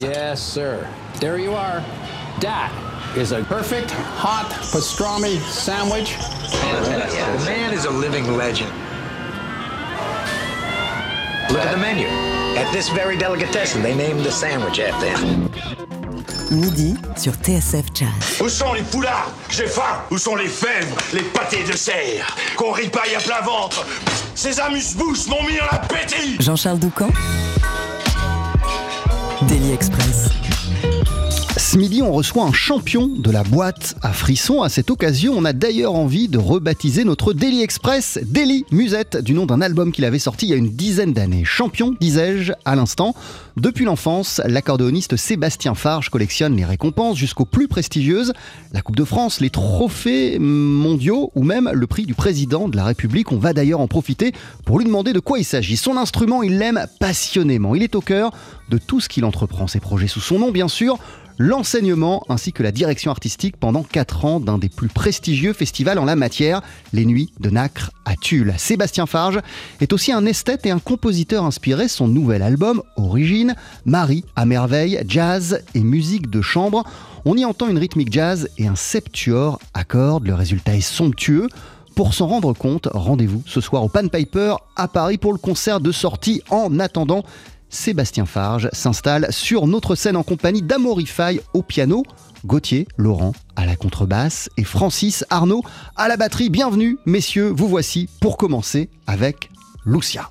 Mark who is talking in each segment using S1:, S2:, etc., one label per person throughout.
S1: Yes, sir. There you are. That is a perfect hot pastrami sandwich.
S2: The man is a living legend. Look at the menu. At this very delicatessen, they named the sandwich after him.
S3: Midi sur TSF Jazz.
S4: Où sont les foulards J'ai faim Où sont les fèves? Les pâtés de serre Qu'on ripaille à plein ventre Ces amuse-bouches m'ont mis en appétit
S3: Jean-Charles Doucan. Daily Express.
S5: Midi, on reçoit un champion de la boîte à frissons. À cette occasion, on a d'ailleurs envie de rebaptiser notre Daily Express Daily Musette, du nom d'un album qu'il avait sorti il y a une dizaine d'années. Champion, disais-je à l'instant. Depuis l'enfance, l'accordéoniste Sébastien Farge collectionne les récompenses jusqu'aux plus prestigieuses, la Coupe de France, les trophées mondiaux ou même le prix du président de la République. On va d'ailleurs en profiter pour lui demander de quoi il s'agit. Son instrument, il l'aime passionnément. Il est au cœur de tout ce qu'il entreprend, ses projets sous son nom bien sûr, l'enseignement ainsi que la direction artistique pendant 4 ans d'un des plus prestigieux festivals en la matière, les Nuits de Nacre à Tulle. Sébastien Farge est aussi un esthète et un compositeur inspiré. Son nouvel album, Origine, Marie à merveille, jazz et musique de chambre. On y entend une rythmique jazz et un septuor à. Le résultat est somptueux. Pour s'en rendre compte, rendez-vous ce soir au Pan Piper à Paris pour le concert de sortie. En attendant, Sébastien Farge s'installe sur notre scène en compagnie d'Amorify au piano, Gauthier, Laurent à la contrebasse et Francis Arnaud à la batterie. Bienvenue, messieurs, vous voici pour commencer avec Lucia.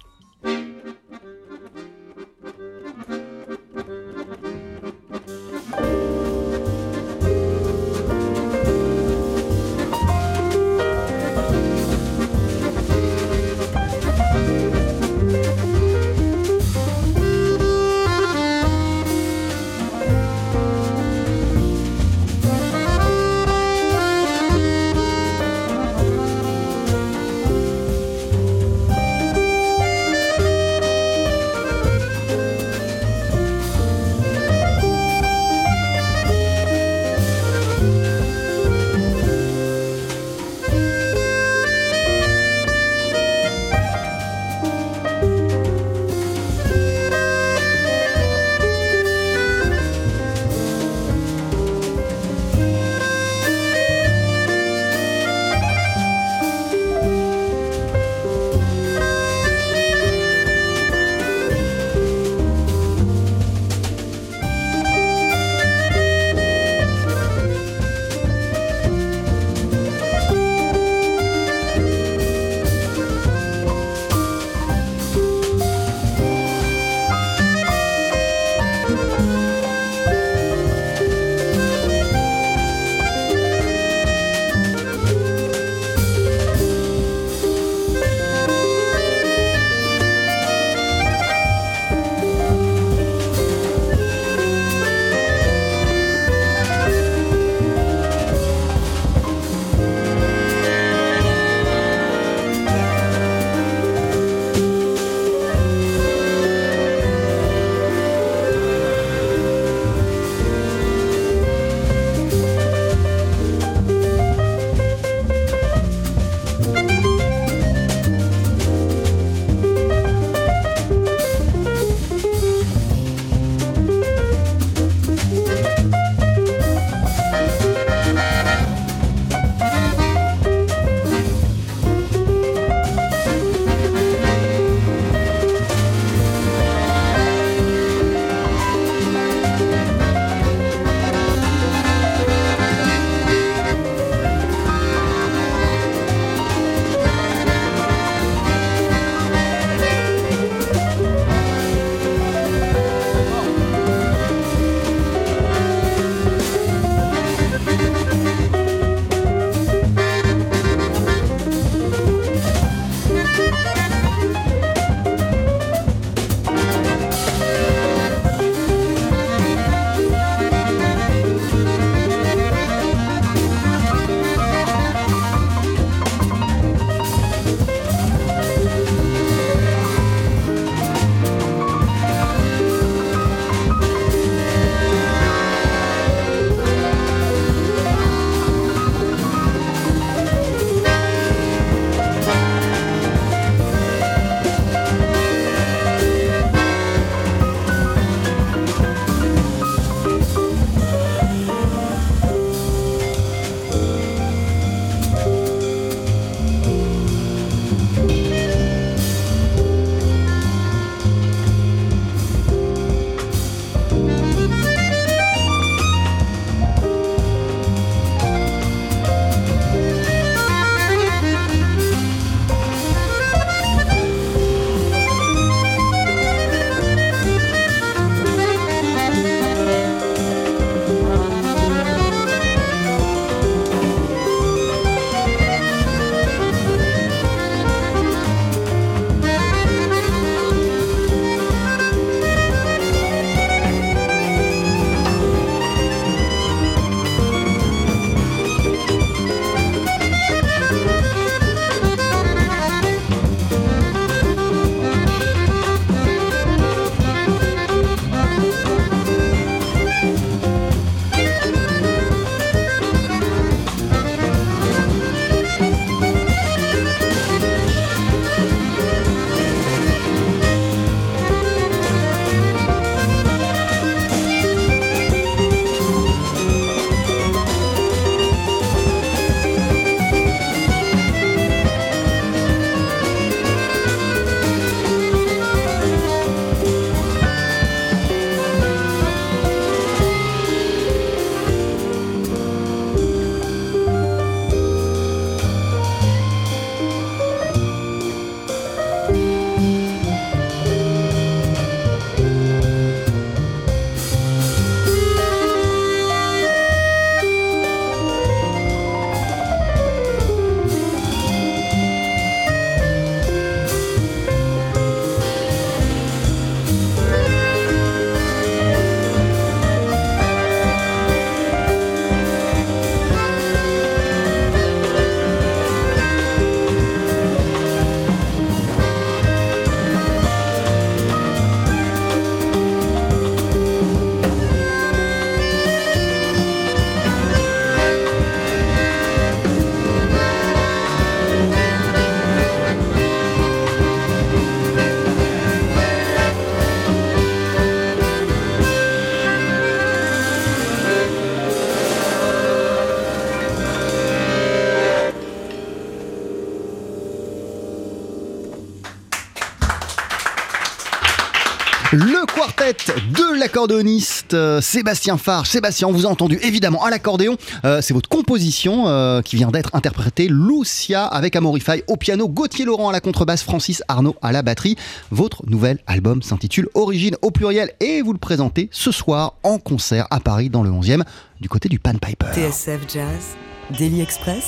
S5: Musette de l'accordéoniste euh, Sébastien Farge. Sébastien, on vous a entendu évidemment à l'accordéon. Euh, c'est votre composition euh, qui vient d'être interprétée. Lucia avec Amorify au piano, Gauthier Laurent à la contrebasse, Francis Arnaud à la batterie. Votre nouvel album s'intitule Origine au pluriel et vous le présentez ce soir en concert à Paris dans le 11e du côté du Pan Piper.
S3: TSF Jazz, Daily Express,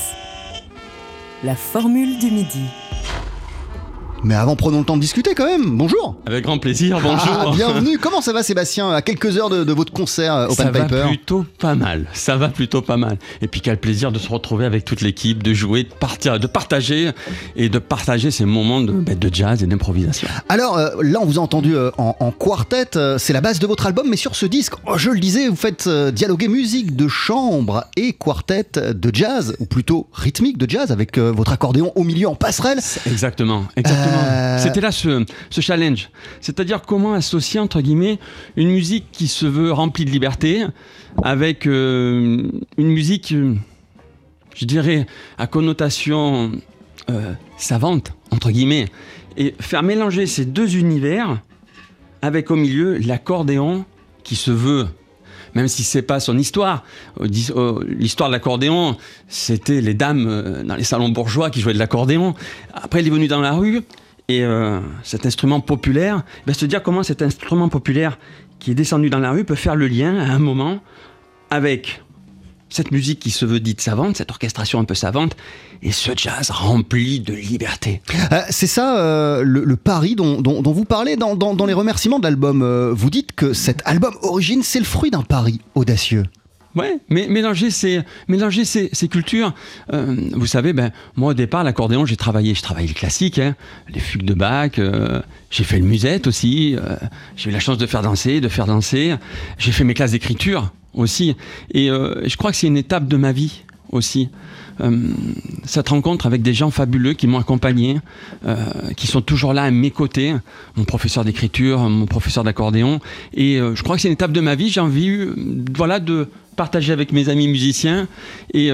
S3: la formule du midi.
S5: Mais avant, prenons le temps de discuter quand même. Bonjour.
S6: Avec grand plaisir, bonjour.
S5: Ah, bienvenue. Comment ça va, Sébastien? À quelques heures de, de votre concert euh, au
S6: ça
S5: Pan
S6: va
S5: Piper.
S6: plutôt pas mal. Ça va plutôt pas mal. Et puis quel plaisir de se retrouver avec toute l'équipe, de jouer, de, partir, de partager et de partager ces moments de, de jazz et d'improvisation.
S5: Alors euh, là, on vous a entendu euh, en, en quartet. c'est la base de votre album, mais sur ce disque, oh, je le disais, vous faites dialoguer musique de chambre et quartet de jazz, ou plutôt rythmique de jazz, avec votre accordéon au milieu en passerelle.
S6: Exactement, exactement.
S5: Euh,
S6: C'était là ce, ce challenge. C'est-à-dire comment associer, entre guillemets, une musique qui se veut remplie de liberté avec euh, une musique, je dirais, à connotation euh, savante, entre guillemets, et faire mélanger ces deux univers avec au milieu l'accordéon qui se veut même si c'est pas son histoire. L'histoire de l'accordéon, c'était les dames euh, dans les salons bourgeois qui jouaient de l'accordéon. Après, il est venu dans la rue et euh, cet instrument populaire, ben, se dire comment cet instrument populaire qui est descendu dans la rue peut faire le lien à un moment avec cette musique qui se veut dite savante, cette orchestration un peu savante, et ce jazz rempli de liberté.
S5: Euh, c'est ça euh, le, le pari dont, dont- dont vous parlez dans, dans- dans les remerciements de l'album. Euh, vous dites que cet album Origine, c'est le fruit d'un pari audacieux.
S6: Ouais, mais mélanger ces, mélanger ces, ces cultures. Euh, vous savez, ben, moi au départ, l'accordéon, j'ai travaillé, je travaillais le classique, hein, les fugues de Bach, euh, j'ai fait le musette aussi, euh, j'ai eu la chance de faire danser, de faire danser, j'ai fait mes classes d'écriture aussi. Et euh, je crois que c'est une étape de ma vie aussi. Euh, cette rencontre avec des gens fabuleux qui m'ont accompagné, euh, qui sont toujours là à mes côtés, mon professeur d'écriture, mon professeur d'accordéon, et je crois que c'est une étape de ma vie. J'ai envie, voilà, de partager avec mes amis musiciens et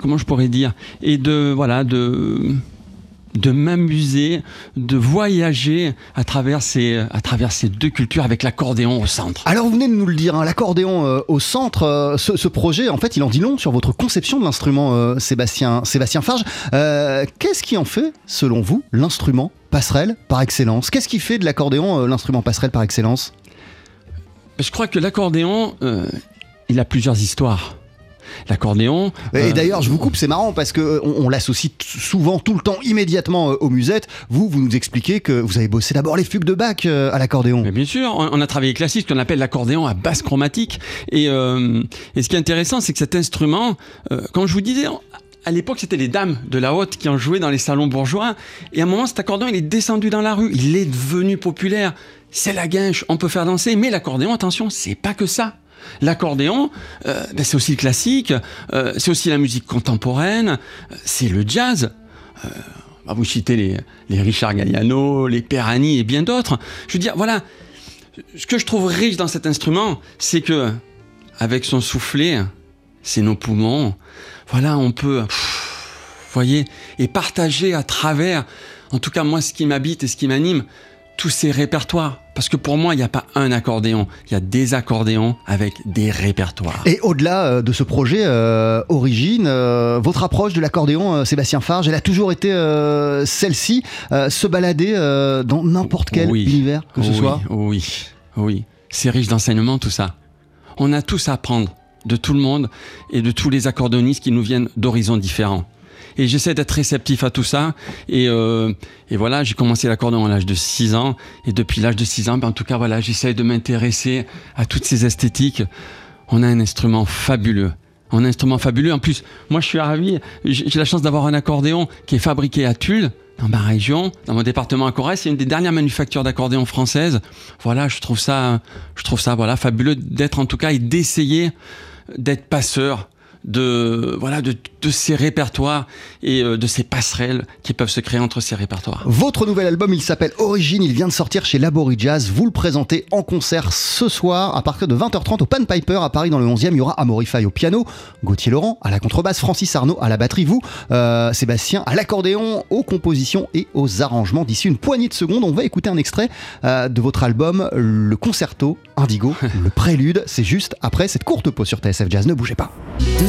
S6: comment je pourrais dire, et de voilà, de de m'amuser, de voyager à travers ces, à travers ces deux cultures avec l'accordéon au centre.
S5: Alors vous venez de nous le dire, hein, l'accordéon euh, au centre, euh, ce, ce projet, en fait, il en dit long sur votre conception de l'instrument, euh, Sébastien, Sébastien Farge. Qu'est-ce qui en fait, selon vous, l'instrument passerelle par excellence? Qu'est-ce qui fait de l'accordéon l'instrument passerelle par excellence?
S6: Je crois que l'accordéon, il a plusieurs histoires. L'accordéon.
S5: Et
S6: euh,
S5: d'ailleurs, je vous coupe, c'est marrant parce que euh, on, on l'associe souvent, tout le temps, immédiatement euh, aux musettes. Vous, vous nous expliquez que vous avez bossé d'abord les fugues de Bach à l'accordéon.
S6: Bien sûr, on on a travaillé classique, ce qu'on appelle l'accordéon à basse chromatique. Et, euh, et ce qui est intéressant, c'est que cet instrument, euh, comme je vous disais, à l'époque, c'était les dames de la haute qui en jouaient dans les salons bourgeois. Et à un moment, cet accordéon, il est descendu dans la rue. Il est devenu populaire. C'est la guinche, on peut faire danser. Mais l'accordéon, attention, c'est pas que ça. L'accordéon, euh, ben, c'est aussi le classique, euh, c'est aussi la musique contemporaine, euh, c'est le jazz. Vous citez les, Richard Galliano, les Perani et bien d'autres. Je veux dire, voilà, ce que je trouve riche dans cet instrument, c'est que, avec son soufflet, c'est nos poumons. Voilà, on peut, voyez, et partager à travers, en tout cas moi, ce qui m'habite et ce qui m'anime, tous ces répertoires. Parce que pour moi, il n'y a pas un accordéon, il y a des accordéons avec des répertoires.
S5: Et au-delà euh, de ce projet euh, Origine, euh, votre approche de l'accordéon, Sébastien Farge, elle a toujours été celle-ci, se balader dans n'importe quel
S6: Oui.
S5: univers que ce
S6: oui,
S5: soit.
S6: Oui, oui. C'est riche d'enseignement tout ça. On a tous à apprendre de tout le monde et de tous les accordéonistes qui nous viennent d'horizons différents. Et j'essaie d'être réceptif à tout ça. Et, euh, et voilà, j'ai commencé l'accordéon à l'âge de 6 ans. Et depuis l'âge de 6 ans, ben, en tout cas, voilà, j'essaie de m'intéresser à toutes ces esthétiques. On a un instrument fabuleux. On a un instrument fabuleux. En plus, moi, je suis ravi. J'ai la chance d'avoir un accordéon qui est fabriqué à Tulle, dans ma région, dans mon département à Corrèze. C'est une des dernières manufactures d'accordéon françaises. Voilà, je trouve ça, je trouve ça, voilà, fabuleux d'être en tout cas et d'essayer d'être passeur de, voilà, de, de ces répertoires et euh, de ces passerelles qui peuvent se créer entre ces répertoires.
S5: Votre nouvel album, il s'appelle Origine, il vient de sortir chez Labori Jazz. Vous le présentez en concert ce soir à partir de 20h30 au Pan Piper à Paris dans le 11e. Il y aura Amaury Faye au piano, Gauthier Laurent à la contrebasse, Francis Arnaud à la batterie, vous, euh, Sébastien à l'accordéon, aux compositions et aux arrangements. D'ici une poignée de secondes, on va écouter un extrait euh, de votre album, le concerto Indigo, le prélude. C'est juste après cette courte pause sur TSF Jazz. Ne bougez pas.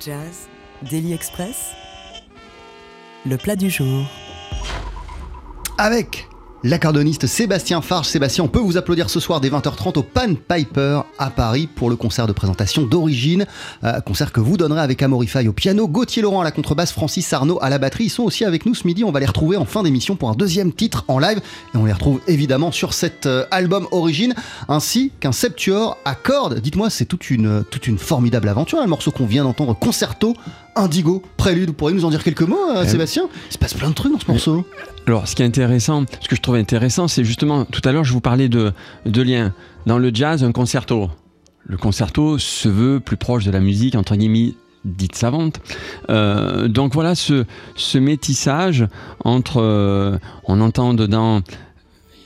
S3: Jazz, Daily Express, le plat du jour.
S5: Avec L'accordoniste Sébastien Farge. Sébastien, on peut vous applaudir ce soir dès 20h30 au Pan Piper à Paris pour le concert de présentation d'origine. Euh, concert que vous donnerez avec Amorify au piano, Gauthier Laurent à la contrebasse, Francis Arnaud à la batterie. Ils sont aussi avec nous ce midi. On va les retrouver en fin d'émission pour un deuxième titre en live. Et on les retrouve évidemment sur cet euh, album Origine, ainsi qu'un septuor à cordes. Dites-moi, c'est toute une, toute une formidable aventure, le morceau qu'on vient d'entendre, Concerto Indigo, Prélude. Vous pourriez nous en dire quelques mots, euh, Sébastien Il se passe plein de trucs dans ce morceau.
S6: Alors, ce qui est intéressant, ce que je trouve intéressant, c'est justement, tout à l'heure, je vous parlais de, de liens. Dans le jazz, un concerto. Le concerto se veut plus proche de la musique, entre guillemets, dite savante. Euh, donc voilà ce, ce métissage entre, euh, on entend dedans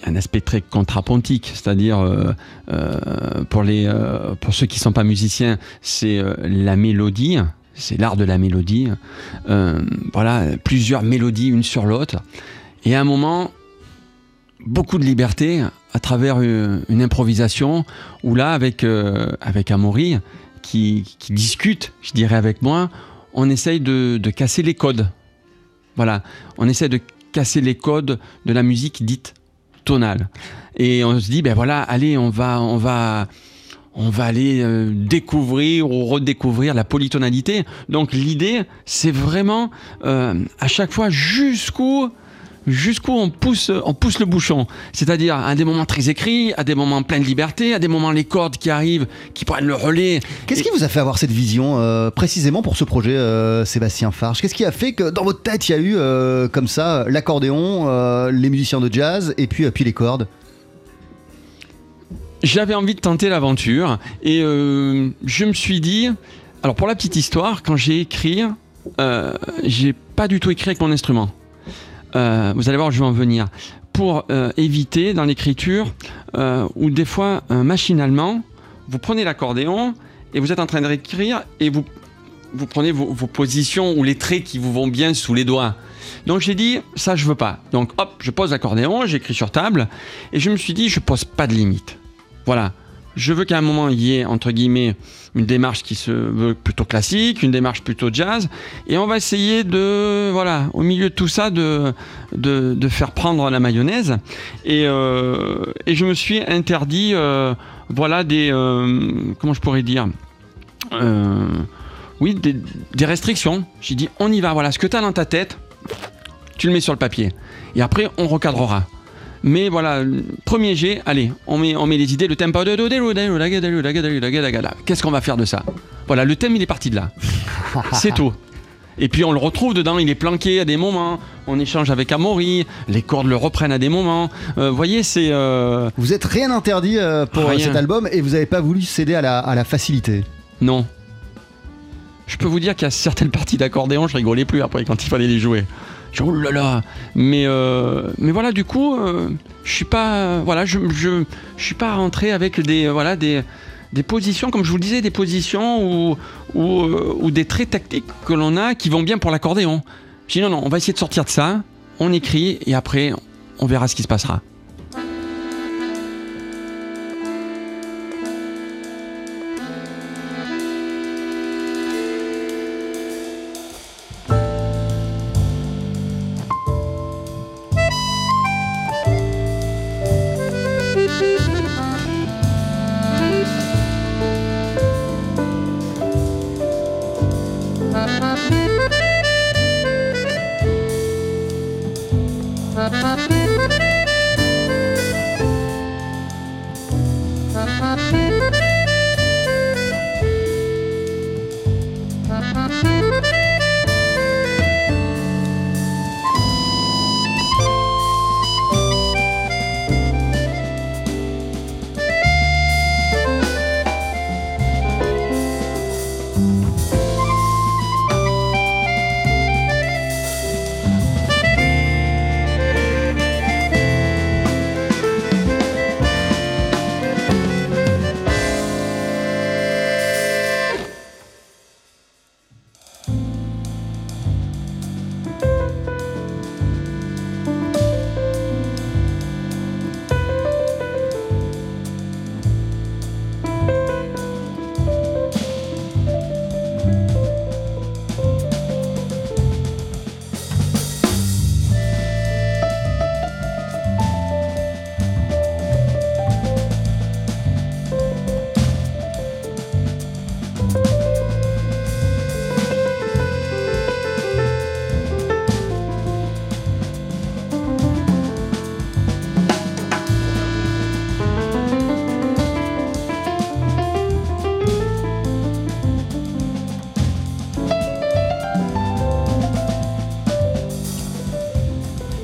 S6: un aspect très contrapontique, c'est-à-dire euh, euh, pour, les, euh, pour ceux qui ne sont pas musiciens, c'est la mélodie, c'est l'art de la mélodie. Euh, voilà, plusieurs mélodies une sur l'autre. Et à un moment, beaucoup de liberté à travers une, une improvisation où là, avec, euh, avec Amaury, qui, qui discute, je dirais, avec moi, on essaye de, de casser les codes. Voilà, on essaie de casser les codes de la musique dite tonale. Et on se dit, ben voilà, allez, on va, on va, on va aller euh, découvrir ou redécouvrir la polytonalité. Donc l'idée, c'est vraiment euh, à chaque fois jusqu'où jusqu'où on pousse, on pousse le bouchon. C'est-à-dire à des moments très écrits, à des moments pleins de liberté, à des moments les cordes qui arrivent, qui prennent le relais.
S5: Qu'est-ce qui vous a fait avoir cette vision euh, précisément pour ce projet, euh, Sébastien Farge? Qu'est-ce qui a fait que dans votre tête, il y a eu euh, comme ça l'accordéon, euh, les musiciens de jazz et puis, puis les cordes?
S6: J'avais envie de tenter l'aventure et euh, je me suis dit, alors pour la petite histoire, quand j'ai écrit, euh, j'ai pas du tout écrit avec mon instrument. Euh, vous allez voir, je vais en venir. Pour euh, éviter dans l'écriture, où des fois, machinalement, vous prenez l'accordéon et vous êtes en train d'écrire et vous, vous prenez vos, vos positions ou les traits qui vous vont bien sous les doigts. Donc j'ai dit, ça je veux pas. Donc hop, je pose l'accordéon, j'écris sur table et je me suis dit, je pose pas de limite. Voilà. Je veux qu'à un moment, il y ait, entre guillemets, une démarche qui se veut plutôt classique, une démarche plutôt jazz. Et on va essayer de, voilà, au milieu de tout ça, de, de, faire prendre la mayonnaise. Et, euh, et je me suis interdit, euh, voilà, des. euh, comment je pourrais dire Oui, des, des restrictions. J'ai dit, on y va, voilà, ce que tu as dans ta tête, tu le mets sur le papier. Et après, on recadrera. Mais voilà, premier jet, allez, on met, on met les idées, le tempo. Qu'est-ce qu'on va faire de ça? Voilà, le thème, il est parti de là. C'est tout. Et puis on le retrouve dedans, il est planqué à des moments, on échange avec Amaury, les cordes le reprennent à des moments. Euh, Vous voyez, c'est... euh,
S5: Vous êtes rien interdit euh, pour
S6: Rien.
S5: cet album et vous n'avez pas voulu céder à la, à la facilité.
S6: Non. Je peux vous dire qu'il y a certaines parties d'accordéon, je rigolais plus après quand il fallait les jouer. Je dis, oh là là. Mais, euh, mais voilà, du coup, euh, je suis pas, voilà, je, je, suis pas rentré avec des, voilà, des, des positions, comme je vous le disais, des positions ou, ou, euh, ou des traits tactiques que l'on a qui vont bien pour l'accordéon. Je dis non, non, on va essayer de sortir de ça. On écrit et après, on verra ce qui se passera.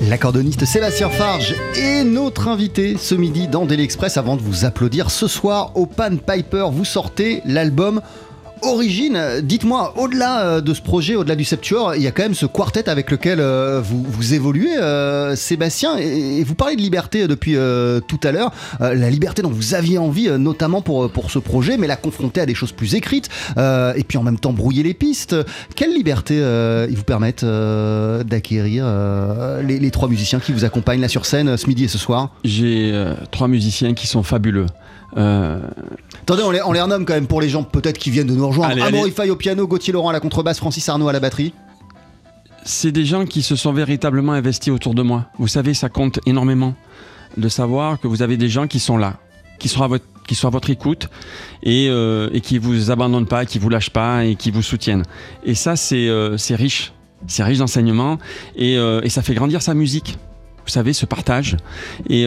S5: L'accordoniste Sébastien Farge est notre invité ce midi dans Daily Express. Avant de vous applaudir, ce soir, au Pan Piper, vous sortez l'album Origine, dites-moi, au-delà euh, de ce projet, au-delà du Septuor, il y a quand même ce quartet avec lequel euh, vous, évoluez, euh, Sébastien, et, vous parlez de liberté depuis tout à l'heure, la liberté dont vous aviez envie, notamment pour, pour ce projet, mais la confronter à des choses plus écrites, et puis en même temps brouiller les pistes. Quelle liberté ils vous permettent d'acquérir les, trois musiciens qui vous accompagnent là sur scène ce midi et ce soir?
S6: J'ai trois musiciens qui sont fabuleux.
S5: Euh... Attendez, on les, on les, renomme quand même pour les gens peut-être qui viennent de nous rejoindre. Amaury Faye au piano, Gauthier Laurent à la contrebasse, Francis Arnaud à la batterie.
S6: C'est des gens qui se sont véritablement investis autour de moi. Vous savez, ça compte énormément de savoir que vous avez des gens qui sont là, qui sont à votre, qui sont à votre écoute et, euh, et qui vous abandonnent pas, qui vous lâchent pas et qui vous soutiennent. Et ça, c'est euh, riche. C'est riche d'enseignement et, euh, et, ça fait grandir sa musique. Vous savez, ce partage. Et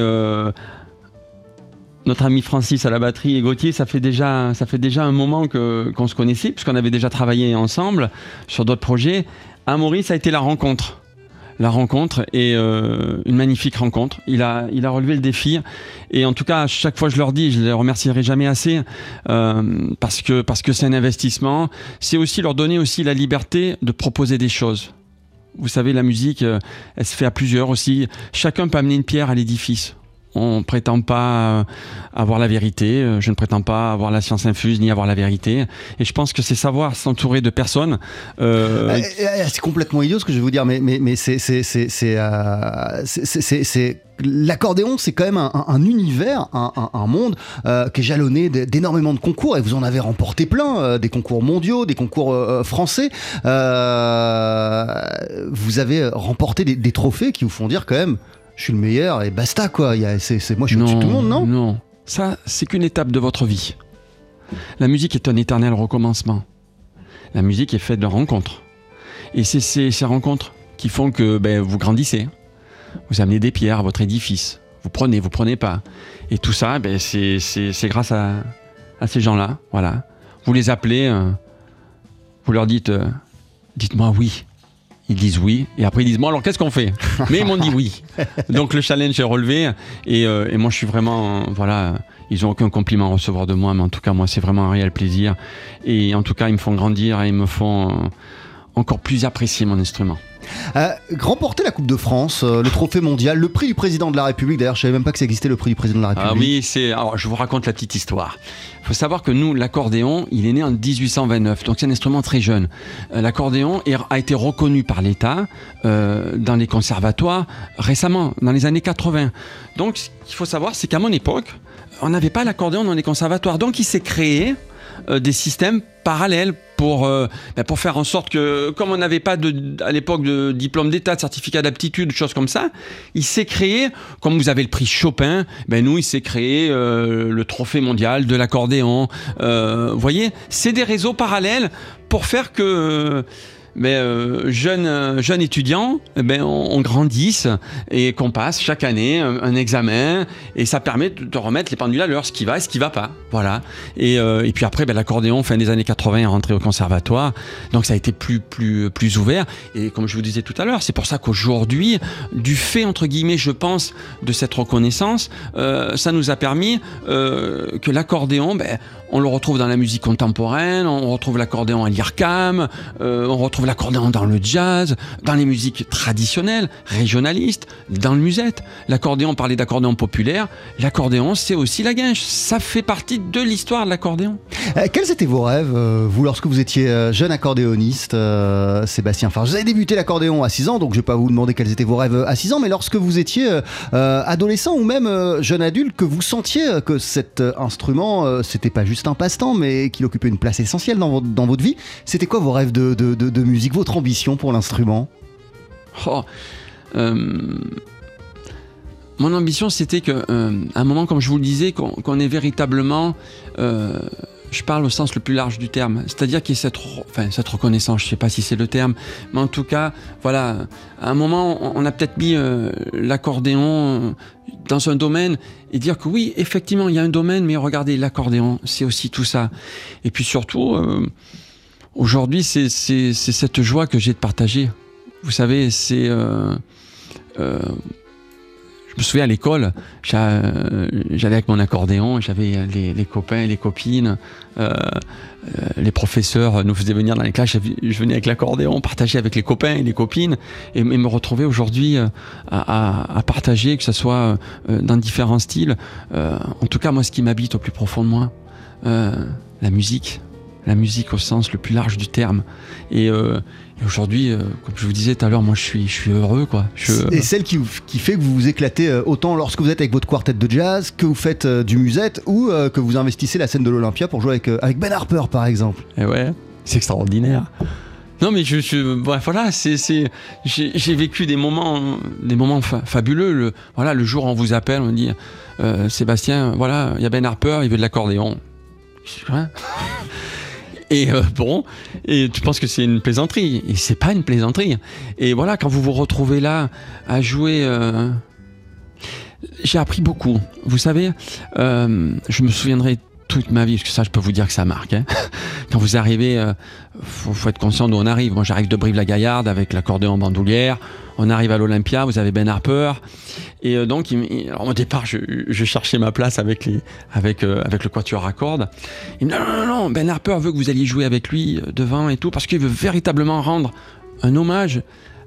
S6: notre ami Francis à la batterie et Gauthier, ça fait déjà, ça fait déjà un moment que, qu'on se connaissait, puisqu'on avait déjà travaillé ensemble sur d'autres projets. À Maurice, ça a été la rencontre. La rencontre et euh, une magnifique rencontre. Il a, il a relevé le défi. Et en tout cas, chaque fois, je leur dis, je ne les remercierai jamais assez euh, parce que parce que c'est un investissement. C'est aussi leur donner aussi la liberté de proposer des choses. Vous savez, la musique, euh, elle se fait à plusieurs aussi. Chacun peut amener une pierre à l'édifice. On prétend pas euh, avoir la vérité. Euh, je ne prétends pas avoir la science infuse ni avoir la vérité. Et je pense que c'est savoir s'entourer de personnes.
S5: Euh... C'est complètement idiot ce que je vais vous dire, mais, mais, mais c'est l'accordéon, c'est quand même un, univers, un, monde euh, qui est jalonné d'énormément de concours, et vous en avez remporté plein, des concours mondiaux, des concours français. vous avez remporté des, trophées qui vous font dire quand même, je suis le meilleur et basta quoi. C'est, moi je suis au-dessus de tout le monde, non
S6: Non, ça c'est qu'une étape de votre vie. La musique est un éternel recommencement. La musique est faite de rencontres. Et c'est ces, rencontres qui font que ben, vous grandissez. Vous amenez des pierres à votre édifice. Vous prenez, vous prenez pas. Et tout ça, ben, c'est, grâce à, ces gens-là. Voilà. Vous les appelez, euh, vous leur dites, euh, dites-moi oui ils disent oui, et après ils disent bon alors qu'est-ce qu'on fait? Mais ils m'ont dit oui. Donc le challenge est relevé, et, euh, et moi je suis vraiment, voilà, ils n'ont aucun compliment à recevoir de moi, mais en tout cas moi c'est vraiment un réel plaisir, et en tout cas ils me font grandir et ils me font euh, encore plus apprécier mon instrument.
S5: Euh, remporter la Coupe de France, euh, le trophée mondial, le prix du président de la République. D'ailleurs, je savais même pas que ça existait le prix du président de la République.
S6: Ah oui, c'est. Alors, je vous raconte la petite histoire. Il faut savoir que nous, l'accordéon, il est né en 1829, donc c'est un instrument très jeune. Euh, l'accordéon a été reconnu par l'État dans les conservatoires récemment, dans les années 80. Donc, ce qu'il faut savoir, c'est qu'à mon époque, on n'avait pas l'accordéon dans les conservatoires. Donc, il s'est créé des systèmes parallèles pour, euh, ben, pour faire en sorte que, comme on n'avait pas à l'époque de diplôme d'état, de certificat d'aptitude, choses comme ça, il s'est créé, comme vous avez le prix Chopin, ben nous, il s'est créé euh, le trophée mondial de l'accordéon. Euh, vous voyez, c'est des réseaux parallèles pour faire que mais euh, jeunes euh, jeune étudiants, eh ben, on, grandisse et qu'on passe chaque année un, examen et ça permet de, remettre les pendules à l'heure, ce qui va et ce qui va pas. Voilà. Et, euh, et puis après, ben, l'accordéon, fin des années 80, est rentré au conservatoire, donc ça a été plus, plus, plus ouvert. Et comme je vous disais tout à l'heure, c'est pour ça qu'aujourd'hui, du fait, entre guillemets, je pense, de cette reconnaissance, euh, ça nous a permis euh, que l'accordéon, ben, on le retrouve dans la musique contemporaine, on retrouve l'accordéon à l'IRCAM, euh, on retrouve l'accordéon dans le jazz, dans les musiques traditionnelles, régionalistes, dans le musette. L'accordéon, parlait d'accordéon populaire, l'accordéon c'est aussi la guinche, ça fait partie de l'histoire de l'accordéon.
S5: Euh, quels étaient vos rêves, euh, vous, lorsque vous étiez jeune accordéoniste, Sébastien Farge? Vous avez débuté l'accordéon à 6 ans, donc je ne vais pas vous demander quels étaient vos rêves à 6 ans, mais lorsque vous étiez adolescent ou même jeune adulte, que vous sentiez que cet instrument, c'était pas juste un passe-temps, mais qu'il occupait une place essentielle dans dans votre vie. C'était quoi vos rêves de, de, musique, votre ambition pour l'instrument?
S6: Oh, euh, Mon ambition, c'était qu'à euh, un moment, comme je vous le disais, qu'on ait véritablement euh, je parle au sens le plus large du terme, c'est-à-dire qu'il y ait cette, reconnaissance, je ne sais pas si c'est le terme, mais en tout cas, voilà, à un moment, on a peut-être mis l'accordéon dans un domaine et dire que oui, effectivement, il y a un domaine, mais regardez, l'accordéon, c'est aussi tout ça. Et puis surtout, aujourd'hui, c'est cette joie que j'ai de partager. Vous savez, c'est... Euh, euh, je me souviens à l'école, j'a- euh, j'allais avec mon accordéon, j'avais les, les copains, les copines, les professeurs nous faisaient venir dans les classes, je venais avec l'accordéon, partager avec les copains et les copines, et, me retrouver aujourd'hui à, à- partager, que ce soit dans différents styles. En tout cas, moi, ce qui m'habite au plus profond de moi, la musique. La musique au sens le plus large du terme. Et, euh, et aujourd'hui, euh, comme je vous disais tout à l'heure, moi je suis, je suis heureux. Quoi. Je,
S5: Et celle qui, qui fait que vous vous éclatez euh, autant lorsque vous êtes avec votre quartet de jazz, que vous faites euh, du musette ou euh, que vous investissez la scène de l'Olympia pour jouer avec, euh, avec Ben Harper par exemple.
S6: Et ouais, c'est extraordinaire. Non mais je, je bref, voilà, c'est, c'est, j'ai, j'ai vécu des moments, des moments fa- fabuleux. Le, voilà, le jour où on vous appelle, on me dit, euh, Sébastien, voilà, il y a Ben Harper, il veut de l'accordéon. Je dis, Hein Et euh, bon, et tu penses que c'est une plaisanterie, et c'est pas une plaisanterie. Et voilà, quand vous vous retrouvez là à jouer, euh, j'ai appris beaucoup. Vous savez, euh, je me souviendrai toute ma vie, parce que ça, je peux vous dire que ça marque. hein. Quand vous arrivez, euh, faut, être conscient d'où on arrive. Moi, j'arrive de Brive-la-Gaillarde avec l'accordéon en bandoulière. On arrive à l'Olympia, vous avez Ben Harper. Et euh, donc, au départ, je, cherchais ma place euh, avec le quatuor à cordes. Il me dit non, non, non, Ben Harper veut que vous alliez jouer avec lui euh, devant et tout, parce qu'il veut véritablement rendre un hommage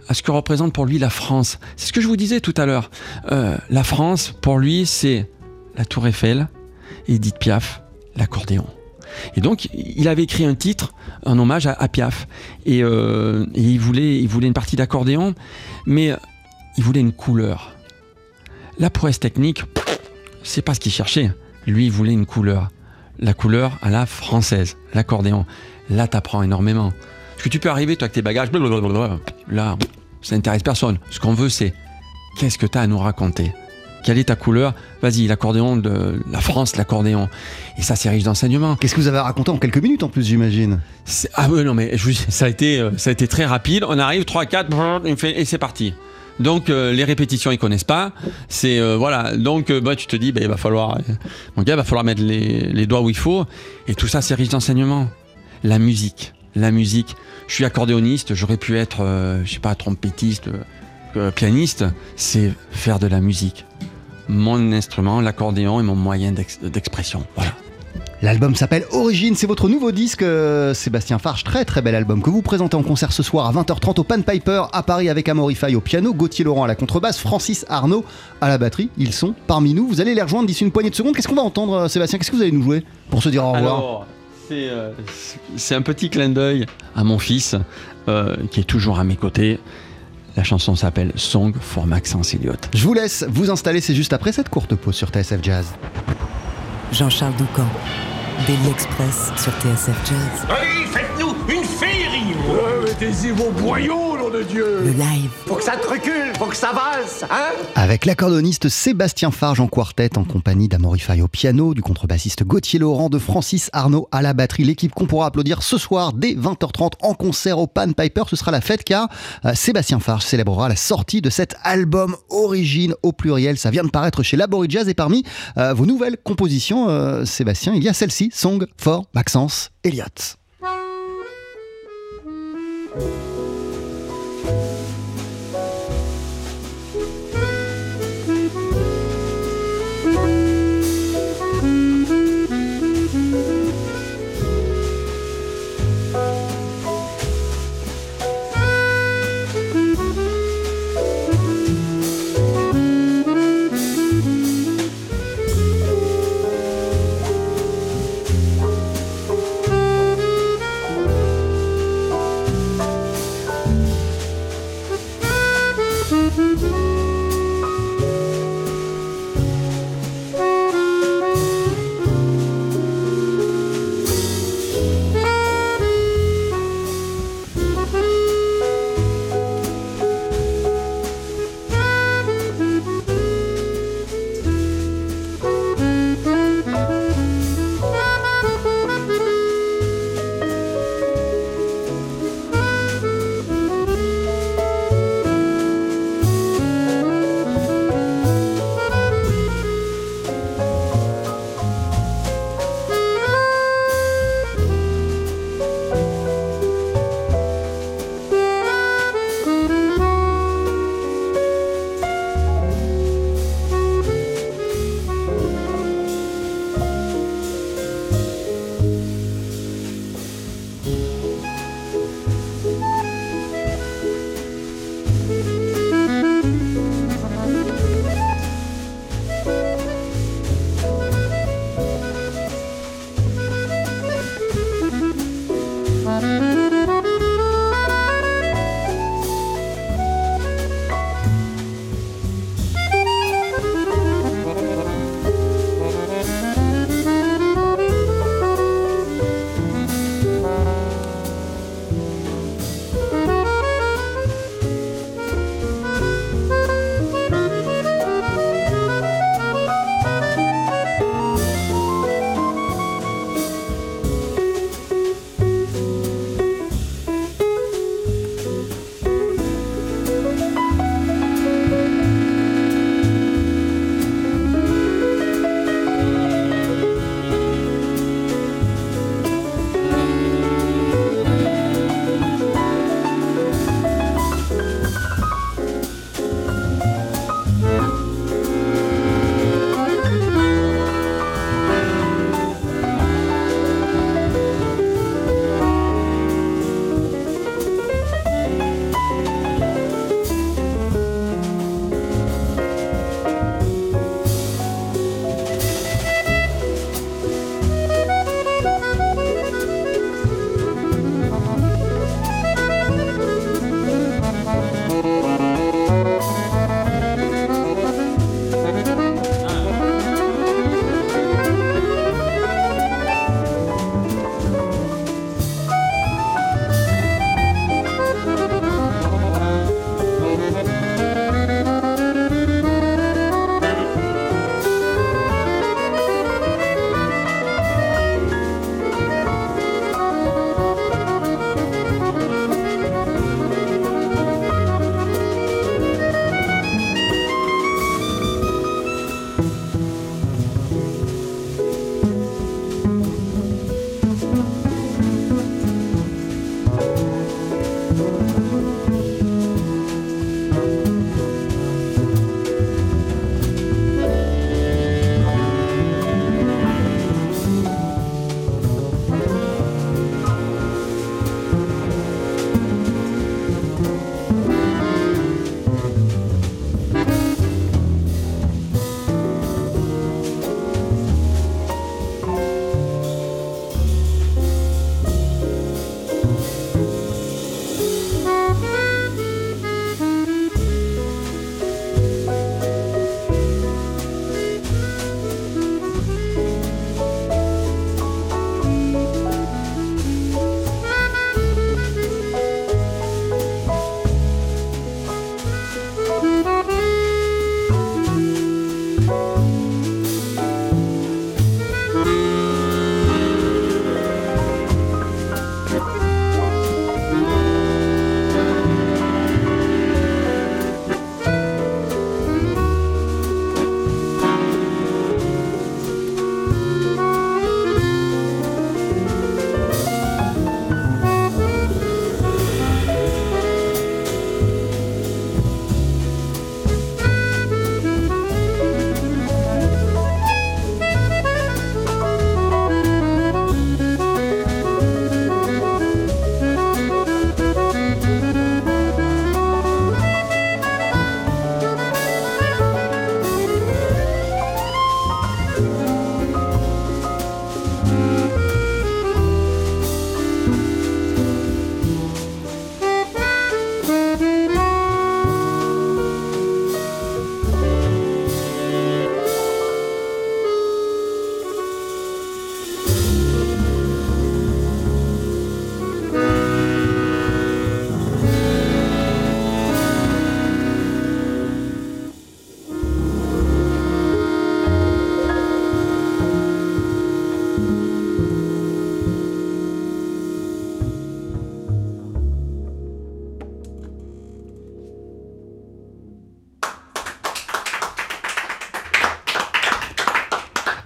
S6: à ce que représente pour lui la France. C'est ce que je vous disais tout à l'heure. La France, pour lui, c'est la Tour Eiffel, Edith Piaf, l'accordéon. Et donc, il avait écrit un titre, un hommage à, Piaf. Et, euh, et il, voulait, il voulait une partie d'accordéon, mais il voulait une couleur. La prouesse technique, c'est pas ce qu'il cherchait. Lui, il voulait une couleur. La couleur à la française, l'accordéon. Là, t'apprends énormément. Parce que tu peux arriver, toi, avec tes bagages, blablabla. là, ça n'intéresse personne. Ce qu'on veut, c'est qu'est-ce que tu as à nous raconter? Quelle est ta couleur Vas-y, l'accordéon de la France, l'accordéon. Et ça, c'est riche d'enseignements.
S5: Qu'est-ce que vous avez raconté en quelques minutes en plus, j'imagine
S6: Ah ouais, non, mais je ça a été, euh, ça a été très rapide. On arrive, 3, 4, et, c'est parti. Donc euh, les répétitions ils connaissent pas, c'est euh, voilà donc euh, bah, tu te dis bah, il va falloir mon gars il va falloir mettre les, les doigts où il faut et tout ça c'est riche d'enseignements. La musique, la musique. Je suis accordéoniste, j'aurais pu être je sais pas trompettiste, pianiste, c'est faire de la musique. Mon instrument, l'accordéon est mon moyen d'ex- d'expression. Voilà.
S5: L'album s'appelle Origine, c'est votre nouveau disque, euh, Sébastien Farge, très très bel album que vous présentez en concert ce soir à 20h30 au Pan Piper à Paris avec Amaury Faye au piano, Gauthier Laurent à la contrebasse, Francis Arnaud à la batterie. Ils sont parmi nous. Vous allez les rejoindre d'ici une poignée de secondes. Qu'est-ce qu'on va entendre, euh, Sébastien? Qu'est-ce que vous allez nous jouer pour se dire au revoir?
S6: Alors, c'est euh, c'est un petit clin d'œil à mon fils euh, qui est toujours à mes côtés. La chanson s'appelle Song for Maxence Elliott.
S5: Je vous laisse vous installer, c'est juste après cette courte pause sur TSF Jazz.
S3: Jean-Charles Doucan, Daily Express sur TSF Jazz.
S4: Allez, une féerie Mettez-y vos boyaux, nom de Dieu
S3: Le live.
S2: Faut que ça te recule, faut que ça valse, hein
S5: Avec l'accordoniste Sébastien Farge en quartet en compagnie d'Amaury Faye au piano, du contrebassiste Gauthier Laurent, de Francis Arnaud à la batterie. L'équipe qu'on pourra applaudir ce soir dès 20h30 en concert au Pan Piper. Ce sera la fête car euh, Sébastien Farge célébrera la sortie de cet album Origine au pluriel. Ça vient de paraître chez Labori Jazz et parmi euh, vos nouvelles compositions, euh, Sébastien, il y a celle-ci, Song for Maxence Elliott. Thank you.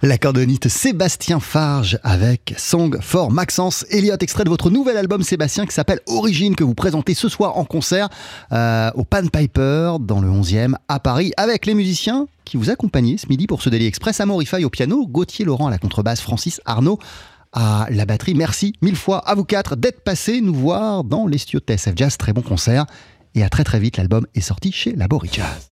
S5: L'accordéoniste Sébastien Farge avec Song for Maxence Elliott, extrait de votre nouvel album Sébastien qui s'appelle Origine, que vous présentez ce soir en concert euh, au Pan Piper dans le 11e à Paris avec les musiciens qui vous accompagnaient ce midi pour ce Daily Express. Amorify au piano, Gauthier Laurent à la contrebasse, Francis Arnaud à la batterie. Merci mille fois à vous quatre d'être passés nous voir dans les studios de TSF Jazz. Très bon concert et à très très vite. L'album est sorti chez Labori Jazz.